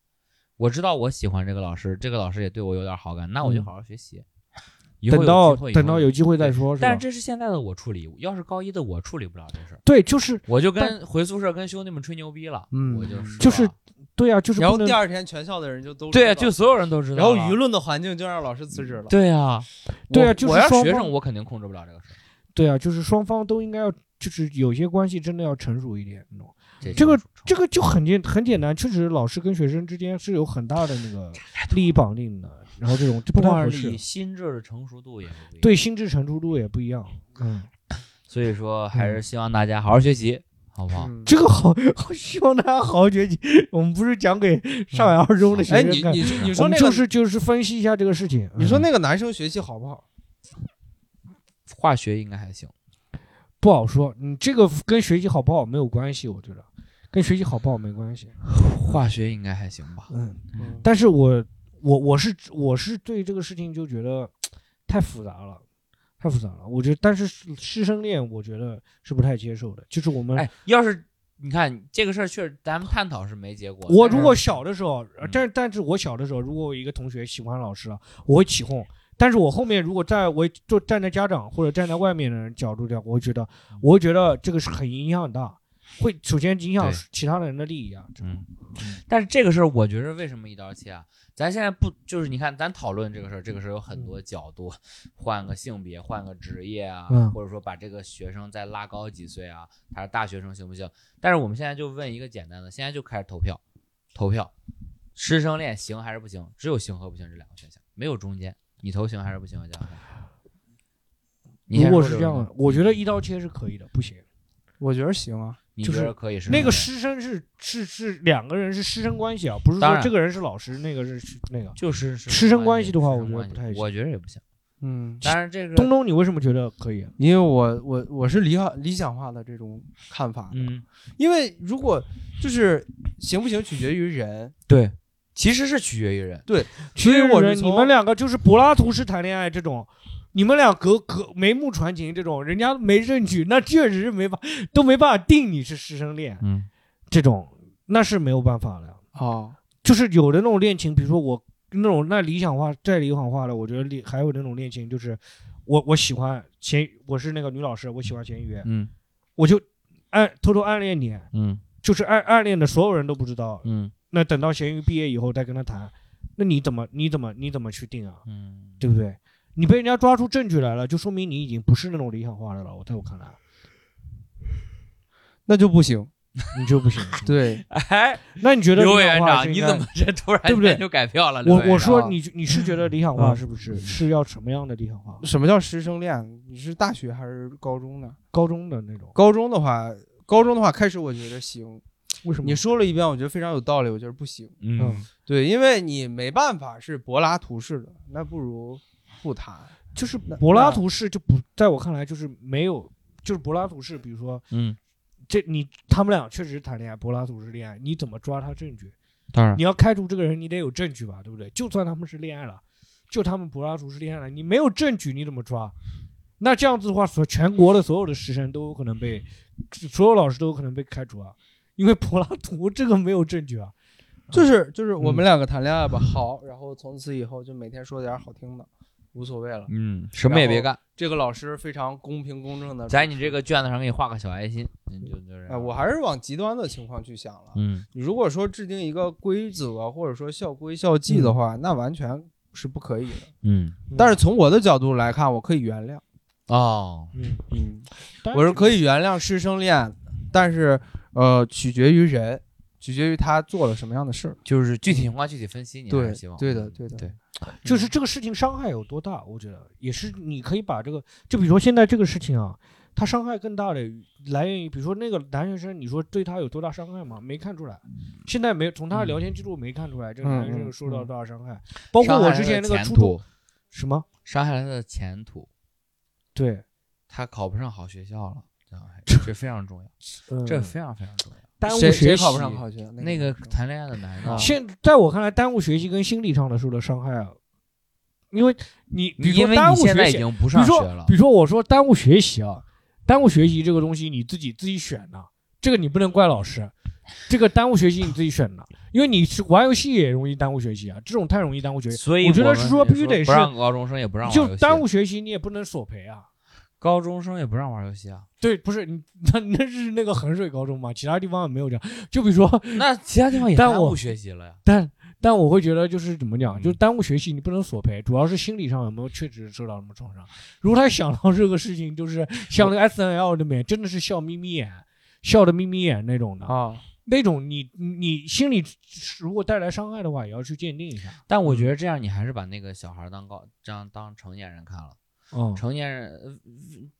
我知道我喜欢这个老师，这个老师也对我有点好感，那我就嗯好好学习。以后有等到机会等到有机会再说，是但是？这是现在的我处理，要是高一的我处理不了这事儿，对，就是我就跟回宿舍跟兄弟们吹牛逼了，嗯我就是就是对啊，就是然后第二天全校的人就都对啊，就所有人都知道了。然后舆论的环境就让老师辞职了。对啊，对啊我我要就是双方学生，我肯定控制不了这个事儿。对啊，就是双方都应该要，就是有些关系真的要成熟一点。这这个这个就很简很简单，确实老师跟学生之间是有很大的那个利益绑定的，然后这种不光是。心智的成熟度也不一样。对，心智成熟度也不一样。嗯，所以说还是希望大家好好学习，好不好？嗯这个好，好希望大家好好学习。我们不是讲给上海二中的学哎，生看，你你你说那个，就是就是分析一下这个事情。嗯你说那个男生学习好不好？化学应该还行。不好说，你这个跟学习好不好没有关系，我觉得跟学习好不好没关系。化学应该还行吧？嗯，嗯但是我我我是我是对这个事情就觉得太复杂了，太复杂了。我觉得，但是师生恋，我觉得是不太接受的。就是我们，哎，要是你看这个事儿，确实咱们探讨是没结果。我如果小的时候，但但是我小的时候，如果我一个同学喜欢老师了，我会起哄。但是我后面如果在我就站在家长或者站在外面的人角度讲，我会觉得，我会觉得这个是很影响很大。会首先影响其他人的利益啊。嗯，但是这个事儿，我觉得为什么一刀切啊？咱现在不就是你看，咱讨论这个事儿，这个事儿有很多角度，换个性别，换个职业啊，嗯或者说把这个学生再拉高几岁啊，他是大学生行不行？但是我们现在就问一个简单的，现在就开始投票，投票，师生恋行还是不行？只有行和不行这两个选项，没有中间。你投行还是不行啊？江海你如果是这样的我觉得一刀切是可以的，不行。我觉得行啊。你觉就是得可以是那个师师生是是是两个人是师生关系啊，不是当然说这个人是老师，那个是是那个。就是师生关系的话我觉得不太行我觉得也不行。嗯，当然这个东东，你为什么觉得可以啊？因为我我我是理想理想化的这种看法的，嗯，因为如果就是行不行取决于人，对，其实是取决于人。所以我是从你们两个就是柏拉图式谈恋爱这种，你们俩隔隔眉目传情这种，人家没证据，那确实是没法都没办法定你是师生恋嗯这种，那是没有办法的。啊，就是有的那种恋情，比如说我那种那理想化再理想化的，我觉得恋还有那种恋情，就是我我喜欢咸，我是那个女老师，我喜欢咸鱼，嗯我就暗偷偷暗恋你，嗯就是暗暗恋的所有人都不知道。嗯那等到咸鱼毕业以后再跟他谈，那你怎么你怎么你怎么去定啊？嗯，对不对？你被人家抓出证据来了，就说明你已经不是那种理想化的了。我在我看来，那就不行。你就不行。对，哎，那你觉得刘委员长，你怎么这突然对不对间就改票了？我我说你你是觉得理想化嗯是不是？是要什么样的理想化？什么叫师生恋？你是大学还是高中的？高中的那种？高中的话，高中的话开始我觉得行。为什么？你说了一遍，我觉得非常有道理，我觉得不行。嗯对，因为你没办法是柏拉图式的，那不如不谈。就是柏拉图式就不在我看来就是没有，就是柏拉图式，比如说嗯，这你他们俩确实谈恋爱，柏拉图式恋爱，你怎么抓他证据？当然你要开除这个人，你得有证据吧，对不对？就算他们是恋爱了，就他们柏拉图式恋爱了，你没有证据，你怎么抓？那这样子的话，所全国的所有的师生都有可能被，所有老师都有可能被开除啊，因为柏拉图这个没有证据啊。就是就是我们两个谈恋爱吧，好，然后从此以后就每天说点好听的，无所谓了。嗯，什么也别干，这个老师非常公平公正的，在你这个卷子上给你画个小爱心，你就就是哎，我还是往极端的情况去想了。嗯你如果说制定一个规则或者说校规校纪的话，那完全是不可以的。嗯但是从我的角度来看，我可以原谅，哦，嗯，嗯，我是可以原谅师生恋，但是呃，取决于人，取决于他做了什么样的事儿。就是具体情况具体分析，你还对是希望对的对的对，就是这个事情伤害有多大，我觉得也是你可以把这个，就比如说现在这个事情啊，它伤害更大的来源于，比如说那个男学生，你说对他有多大伤害吗？没看出来，现在没从他的聊天记录没看出来这个嗯男生有嗯受到嗯多大伤害，包括我之前那个前初中，什么，伤害了他的前途，对，他考不上好学校了，这非常重要，嗯这非常非常重要。耽误学习，考不上考学？那个个谈恋爱的男的啊，现在我看来，耽误学习跟心理上的受的伤害啊，因为你比如说因为耽误你现在已学习，经不比如说上学了比，如说我说耽误学习啊，耽误学习这个东西你自己自己选的，这个你不能怪老师，这个耽误学习你自己选的，因为你是玩游戏也容易耽误学习啊，这种太容易耽误学习，所以我觉得是说必须得是不让高中生也不让就耽误学习你也不能索赔啊。高中生也不让玩游戏啊。对，不是你，那那是那个衡水高中嘛，其他地方也没有这样。就比如说，那其他地方也耽误学习了呀。但但我会觉得就是怎么讲，嗯就是耽误学习你不能索赔，主要是心理上有没有确实受到什么创伤。如果他想到这个事情，就是像那个 S N L 里面真的是笑眯眯眼，笑的眯眯眼那种的，啊，那种你你心里如果带来伤害的话，也要去鉴定一下。但我觉得这样你还是把那个小孩当高这样当成年人看了。嗯，成年人，呃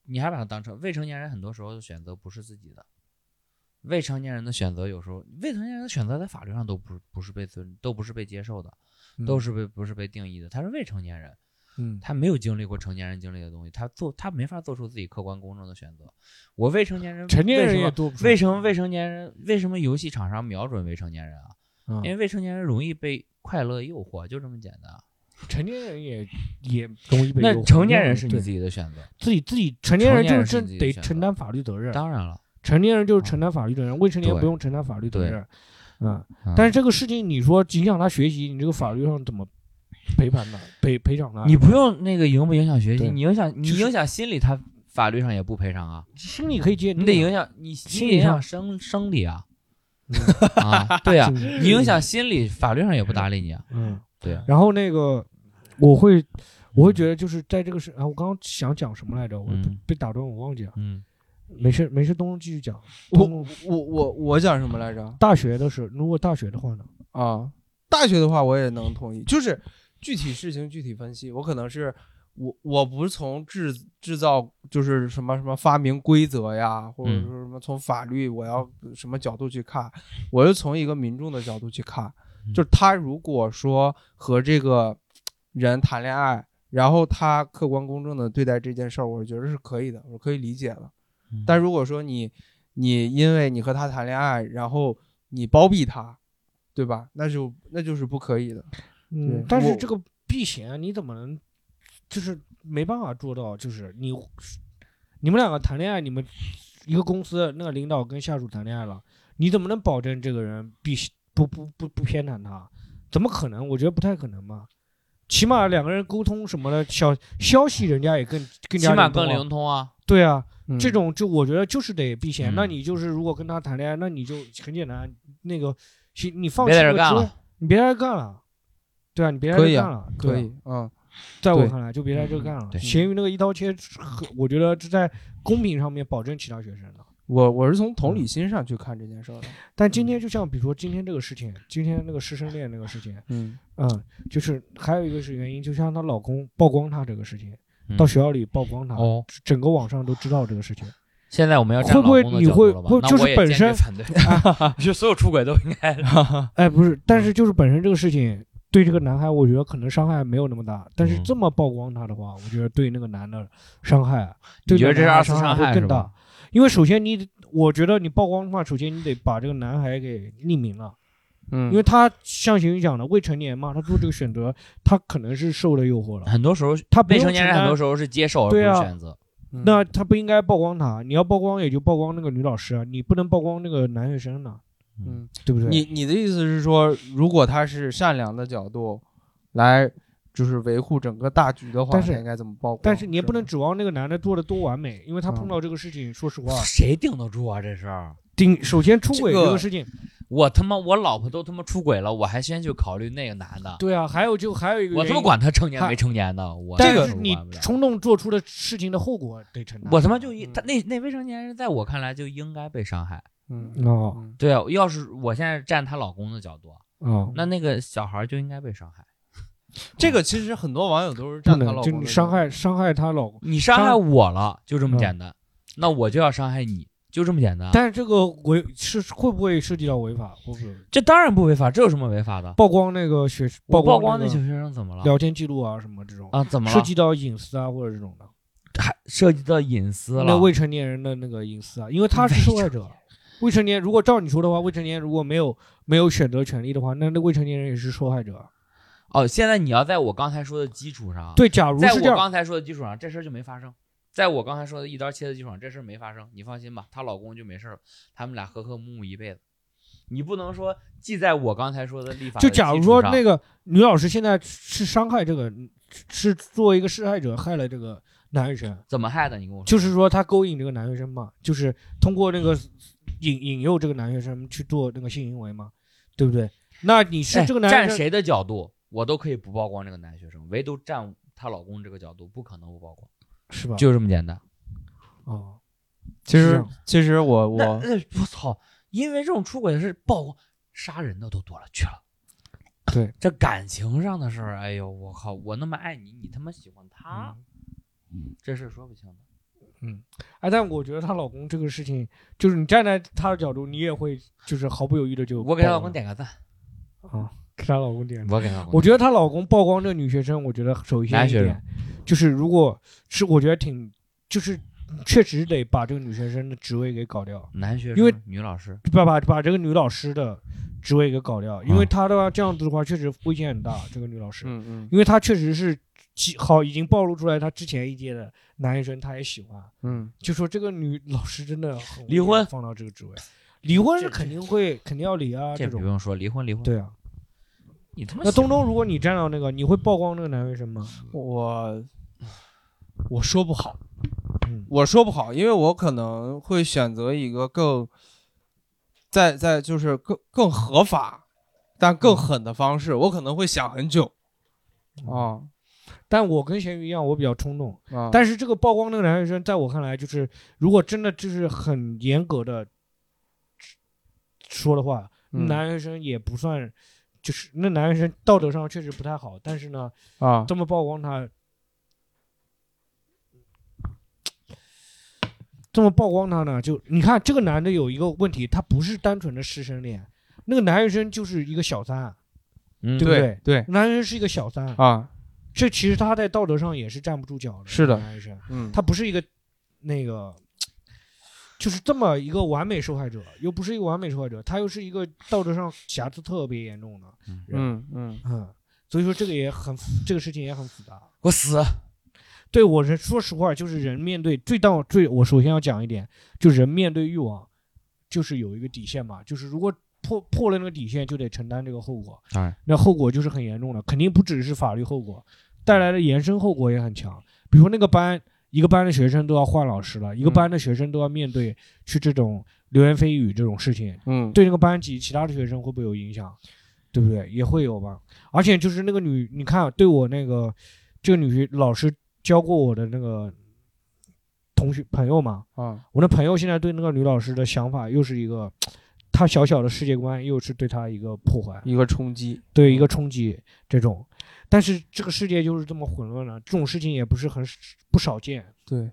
你还把他当成未成年人，很多时候的选择不是自己的。未成年人的选择有时候，未成年人的选择在法律上都不是不是被尊，都不是被接受的，都是被不是被定义的。他是未成年人，嗯他没有经历过成年人经历的东西，他做他没法做出自己客观公正的选择。我未成年人，成年人为什么为什么未成年人为什么游戏厂商瞄准未成年人啊？嗯因为未成年人容易被快乐诱惑，就这么简单。成年人也也容易被那成年人是你自己的选择，自己自己成年人就是得承担法律责任，当然了。成年人就是承担法律责任，未成年不用承担法律责任。嗯，嗯。但是这个事情你说影响他学习，你这个法律上怎么赔偿呢？赔赔偿呢？你不用那个影不影响学习，你影响你影响心理，他法律上也不赔偿啊，心理可以界定啊，你得影响你，心理上响生生理啊。嗯。啊，对啊，你影响心理，法律上也不搭理你啊，嗯，对啊，然后那个我会我会觉得就是在这个事啊，我刚刚想讲什么来着，我被打断，我忘记了。嗯没事没事，东东继续讲。我我我我讲什么来着？大学的是，如果大学的话呢？啊，大学的话我也能同意，就是具体事情具体分析。我可能是我我不是从制制造就是什么什么发明规则呀，或者嗯说什么从法律我要什么角度去看，我是从一个民众的角度去看。嗯就是他如果说和这个人谈恋爱，然后他客观公正的对待这件事儿，我觉得是可以的，我可以理解的。嗯但如果说你你因为你和他谈恋爱，然后你包庇他，对吧？那就那就是不可以的。嗯但是这个避嫌你怎么能，就是没办法做到，就是你你们两个谈恋爱，你们一个公司那个领导跟下属谈恋爱了，你怎么能保证这个人避不不不不偏袒他？怎么可能？我觉得不太可能嘛。起码两个人沟通什么的，消消息人家也更更加起码更灵通啊对啊，嗯这种就我觉得就是得避嫌。嗯那你就是如果跟他谈恋爱，那你就很简单，那个行你放弃别在这干了，你别在这干了。对啊，你别在这干了，对啊可以，嗯，在我看来，就别在这干了。对闲鱼那个一刀切，和我觉得是在公平上面保证其他学生的。我我是从同理心上去看这件事儿的。但今天就像比如说今天这个事情，今天那个师生恋那个事情，嗯。嗯，就是还有一个是原因，就像她老公曝光她这个事情，嗯到学校里曝光她，哦，整个网上都知道这个事情。现在我们要站会不会你会就是本身反对，就所有出轨都应该 哎，不是，但是就是本身这个事情对这个男孩，我觉得可能伤害没有那么大，但是嗯。这么曝光他的话，我觉得对那个男的伤害，你觉得这是二次伤伤害更大。因为首先你，我觉得你曝光的话，首先你得把这个男孩给匿名了，嗯，因为他像邢宇讲的，未成年嘛，他做这个选择，他可能是受了诱惑了，很多时候他未成年人很多时候是接受而不对啊是选择。嗯那他不应该曝光他，你要曝光也就曝光那个女老师啊，你不能曝光那个男学生呢，嗯，对不对？你你的意思是说，如果他是善良的角度来就是维护整个大局的话，但是应该怎么曝光？但是你也不能指望那个男的做的多完美，因为他碰嗯到这个事情，说实话，谁顶得住啊这事儿？顶首先出轨这个这个事情，我他妈我老婆都他妈出轨了，我还先去考虑那个男的，对啊，还有就还有一个我他妈，管他成年没成年的，我但这个是你冲动做出的事情的后果得承担。我他妈就一嗯他那那未成年人，在我看来就应该被伤害。嗯哦嗯对啊，要是我现在站她老公的角度，哦，那那个小孩就应该被伤害。这个其实很多网友都是不站她老公的能就你伤害伤害她老公，你伤害我了，就这么嗯简单，那我就要伤害你，就这么简单。但是这个违是会不会涉及到违法？会不会这当然不违法，这有什么违法的？曝光那个学我曝光那个光那小学生怎么了？聊天记录啊什么这种，啊，怎么了？涉及到隐私啊或者这种的，还涉及到隐私那了。未成年人的那个隐私啊，因为他是受害者。未成年如果照你说的话，未成年如果没有没有选择权利的话，那那未成年人也是受害者。哦，现在你要在我刚才说的基础上，对，假如在我刚才说的基础上，这事儿就没发生。在我刚才说的一刀切的基础上，这事儿没发生，你放心吧，她老公就没事儿，他们俩和和睦睦一辈子。你不能说记在我刚才说的立法的就假如说那个女老师现在是伤害这个，是作为一个施害者害了这个男学生，怎么害的？你跟我说，就是说她勾引这个男学生嘛，就是通过那个引引诱这个男学生去做那个性行为嘛，对不对？那你是哎这个男站谁的角度，我都可以不曝光这个男学生，唯独站她老公这个角度，不可能不曝光，是吧？就这么简单。哦，其实其实我我我操，因为这种出轨的事曝光，杀人的都多了去了。对，这感情上的事儿，哎呦我靠，我那么爱你，你他妈喜欢他，这事儿说不清的。嗯，哎，但我觉得她老公这个事情，就是你站在她的角度，你也会就是毫不犹豫的就我给她老公点个赞，啊，给她老公点。我给她老公。我觉得她老公曝光这个女学生，我觉得首先一点就是，如果是我觉得挺，就是确实得把这个女学生的职位给搞掉，男学生，因为女老师，把把把这个女老师的职位给搞掉，因为嗯她的话这样子的话，确实危险很大。这个女老师，嗯嗯因为她确实是其好已经暴露出来，她之前一届的男学生她也喜欢，嗯就说这个女老师真的很危离婚放到这个职位，离婚是肯定会肯定要离啊，这种不用说，离婚离婚。对啊。你他妈那东东，如果你站到那个，你会曝光那个男学生吗？我我说不好，嗯，我说不好，因为我可能会选择一个更在在就是更更合法，但更狠的方式，我可能会想很久啊但我跟咸鱼一样，我比较冲动。啊！但是这个曝光那个男学生，在我看来，就是如果真的就是很严格的说的话，嗯男学生也不算，就是那男学生道德上确实不太好。但是呢，啊这么曝光他，这么曝光他呢，就你看这个男的有一个问题，他不是单纯的师生恋，那个男学生就是一个小三，嗯对不对？对男学生是一个小三，啊，这其实他在道德上也是站不住脚的。是的男学生。嗯，他不是一个那个，就是这么一个完美受害者，又不是一个完美受害者，他又是一个道德上瑕疵特别严重的人，嗯嗯嗯，所以说这个也很这个事情也很复杂。给我死！对我人说实话，就是人面对最到最，我首先要讲一点，就人面对欲望，就是有一个底线嘛，就是如果破破了那个底线，就得承担这个后果，当然，那后果就是很严重的，肯定不只是法律后果，带来的延伸后果也很强。比如说那个班，一个班的学生都要换老师了，一个班的学生都要面对去这种流言蜚语这种事情，嗯，对那个班级其他的学生会不会有影响？对不对？也会有吧。而且就是那个女，你看对我那个这个女学老师教过我的那个同学朋友嘛，啊我那朋友现在对那个女老师的想法又是一个，她小小的世界观又是对她一个破坏。一个冲击，对一个冲击这种。但是这个世界就是这么混乱了，这种事情也不是很不少见。对，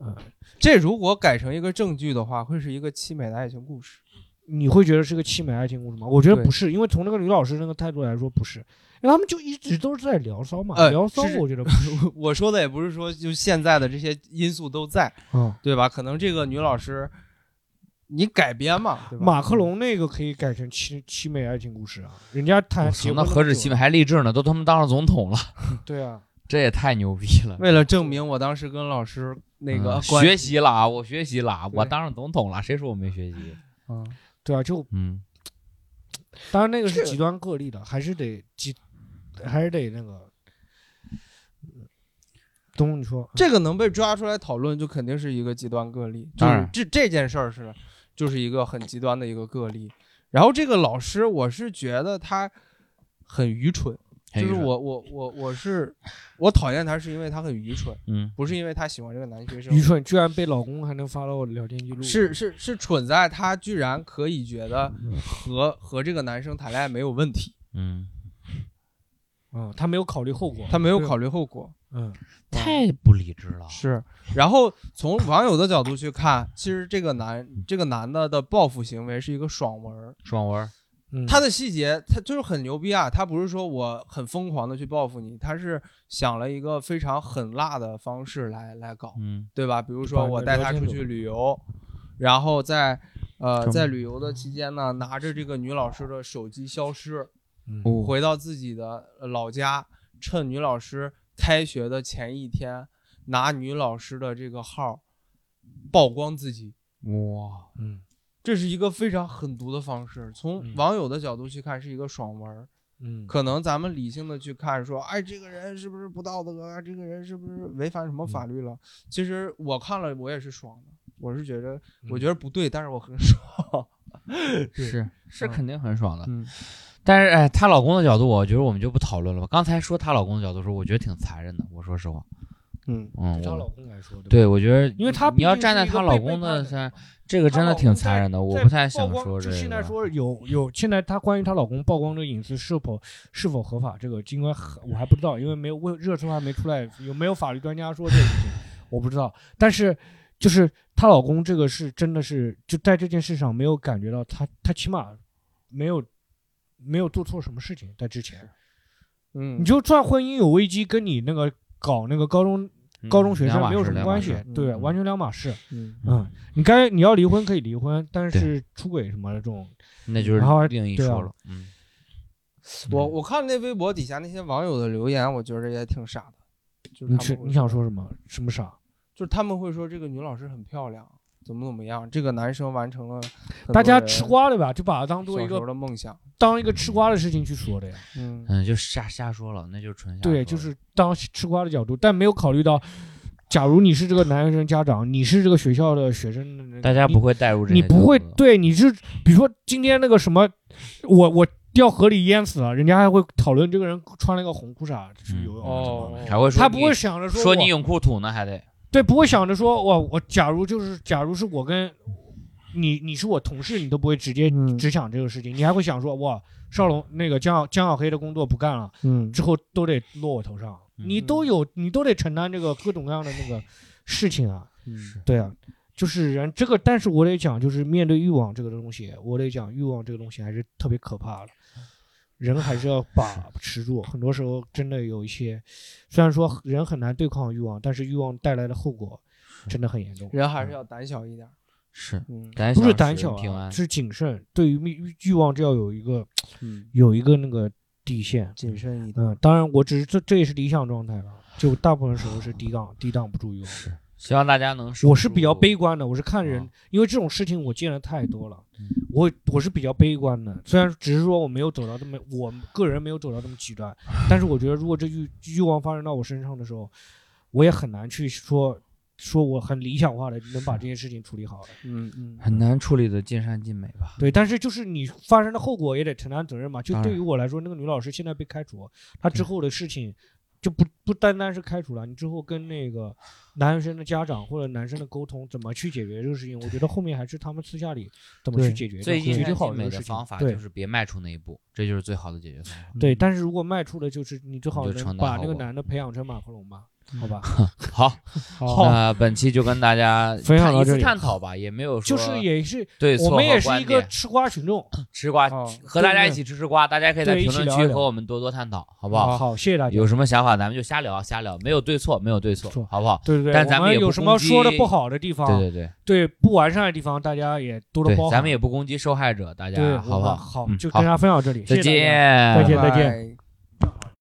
嗯，这如果改成一个正剧的话，会是一个凄美的爱情故事。你会觉得是个凄美爱情故事吗？我觉得不是，因为从那个女老师那个态度来说不是，因为他们就一直都是在聊骚嘛，呃聊骚我觉得不是。我说的也不是说就现在的这些因素都在，嗯，对吧？可能这个女老师，你改编嘛，对吧？马克龙那个可以改成凄凄美爱情故事啊，人家谈我操，结婚那何止久凄美还励志呢？都他妈当上总统了，对啊，这也太牛逼了！为了证明我当时跟老师那个嗯学习了啊，我学习了，对我当上总统了，谁说我没学习？啊，对啊，就嗯，当然那个是极端个例的，还是得极，还是得那个。东，你说这个能被抓出来讨论，就肯定是一个极端个例。就是这这件事儿是，就是一个很极端的一个个例。然后这个老师，我是觉得他很愚蠢，就是我我我我是我讨厌他，是因为他很愚蠢，嗯，不是因为他喜欢这个男学生。愚蠢，居然被老公还能发到聊天记录，是是是蠢在他居然可以觉得和和这个男生谈恋爱没有问题，嗯，嗯，他没有考虑后果，他没有考虑后果。嗯，太不理智了。是，然后从网友的角度去看，其实这个男这个男的的报复行为是一个爽文，爽文，嗯他的细节他就是很牛逼啊，他不是说我很疯狂的去报复你，他是想了一个非常狠辣的方式来来搞，嗯对吧？比如说我带他出去旅游，然后在呃在旅游的期间呢，拿着这个女老师的手机消失，嗯哦。回到自己的呃老家，趁女老师开学的前一天，拿女老师的这个号曝光自己，哇，嗯这是一个非常狠毒的方式。从嗯网友的角度去看，是一个爽文。嗯，可能咱们理性的去看，说，哎，这个人是不是不道德啊？这个人是不是违反什么法律了？其实我看了，我也是爽的。我是觉得，我觉得不对，但是我很 爽。是是嗯肯定很爽的。嗯，但是哎，她老公的角度，我觉得我们就不讨论了吧。刚才说她老公的角度的时候，我觉得挺残忍的。我说实话，嗯，嗯，对她我老公来说，吧对我觉得，因为她你要站在她老公的叛的上，这个真的挺残忍的。我不太想说这个现在。说有有，现在她关于她老公曝光这个隐私是否是否合法，这个应该很我还不知道，因为没有问热搜还没出来，有没有法律专家说这个事情，我不知道。但是就是她老公这个是真的是就在这件事上没有感觉到她，她起码没有没有做错什么事情在之前。嗯，你就算婚姻有危机，跟你那个搞那个高中嗯高中学生没有什么关系，对，嗯完全两码事。嗯嗯，你该你要离婚可以离婚，但是出轨什么的这种，那就是另一说了。嗯，我我看那微博底下那些网友的留言，我觉得也挺傻的。就是你是你想说什么？什么傻？就是他们会说这个女老师很漂亮，怎么怎么样，这个男生完成了大家吃瓜的吧，就把它当做一个的梦想。当一个吃瓜的事情去说的呀。嗯嗯，就瞎瞎说了，那就纯瞎说。对，就是当吃瓜的角度，但没有考虑到假如你是这个男生家长，你是这个学校的学生，大家不会带入这些你不会对，你是比如说今天那个什么，我我掉河里淹死了，人家还会讨论这个人穿了一个红裤衩去游泳，哦还会说他不会想着说说你泳裤土呢，还得对，不会想着说我我假如就是假如是我跟你你是我同事，你都不会直接嗯。只想这个事情，你还会想说哇，少龙那个江小江小黑的工作不干了，嗯。之后都得落我头上，嗯。你都有你都得承担这个各种各样的那个事情啊，嗯。对啊。就是人这个，但是我得讲，就是面对欲望这个东西，我得讲欲望这个东西还是特别可怕的，人还是要把 持住。很多时候真的有一些，虽然说人很难对抗欲望，但是欲望带来的后果真的很严重。人还是要胆小一点。是嗯胆小不是胆小是谨慎。对于欲欲望，就要有一个 嗯，有一个那个底线。谨慎一点。嗯，当然，我只是这这也是理想状态了，就大部分时候是抵挡抵挡不住欲望。是希望大家能守我是比较悲观的，我是看人啊，因为这种事情我见的太多了嗯，我我是比较悲观的。虽然只是说我没有走到这么，我个人没有走到这么极端，但是我觉得如果这欲欲望发生到我身上的时候，我也很难去说说我很理想化的能把这件事情处理好的。嗯嗯，很难处理的尽善尽美吧。对，但是就是你发生的后果也得承担责任嘛。就对于我来说，那个女老师现在被开除，她之后的事情就不不单单是开除了，你之后跟那个男生的家长或者男生的沟通，怎么去解决这个事情，我觉得后面还是他们私下里怎么去解决，最尽善解决好的方法对就是别迈出那一步，这就是最好的解决方法。对，但是如果迈出了就是你最好能把那个男的培养成马克龙吧，好吧？好，好那本期就跟大家分享到这里探讨吧，也没有说就是也是对错我们也。是一个吃瓜群众，吃瓜哦，和大家一起吃吃瓜，大家可以在评论区和我们多多探讨，好不好？好，谢谢大家有。什么想法咱们就瞎聊瞎聊，没有对错，没有对错错，好不好？对对对，但咱们也不我有什么说的不好的地方，对对对对不完善的地方，大家也多多包，涵。咱们也不攻击受害者，大家好不好？好，就跟大家分享到这里，再见，再见再见拜拜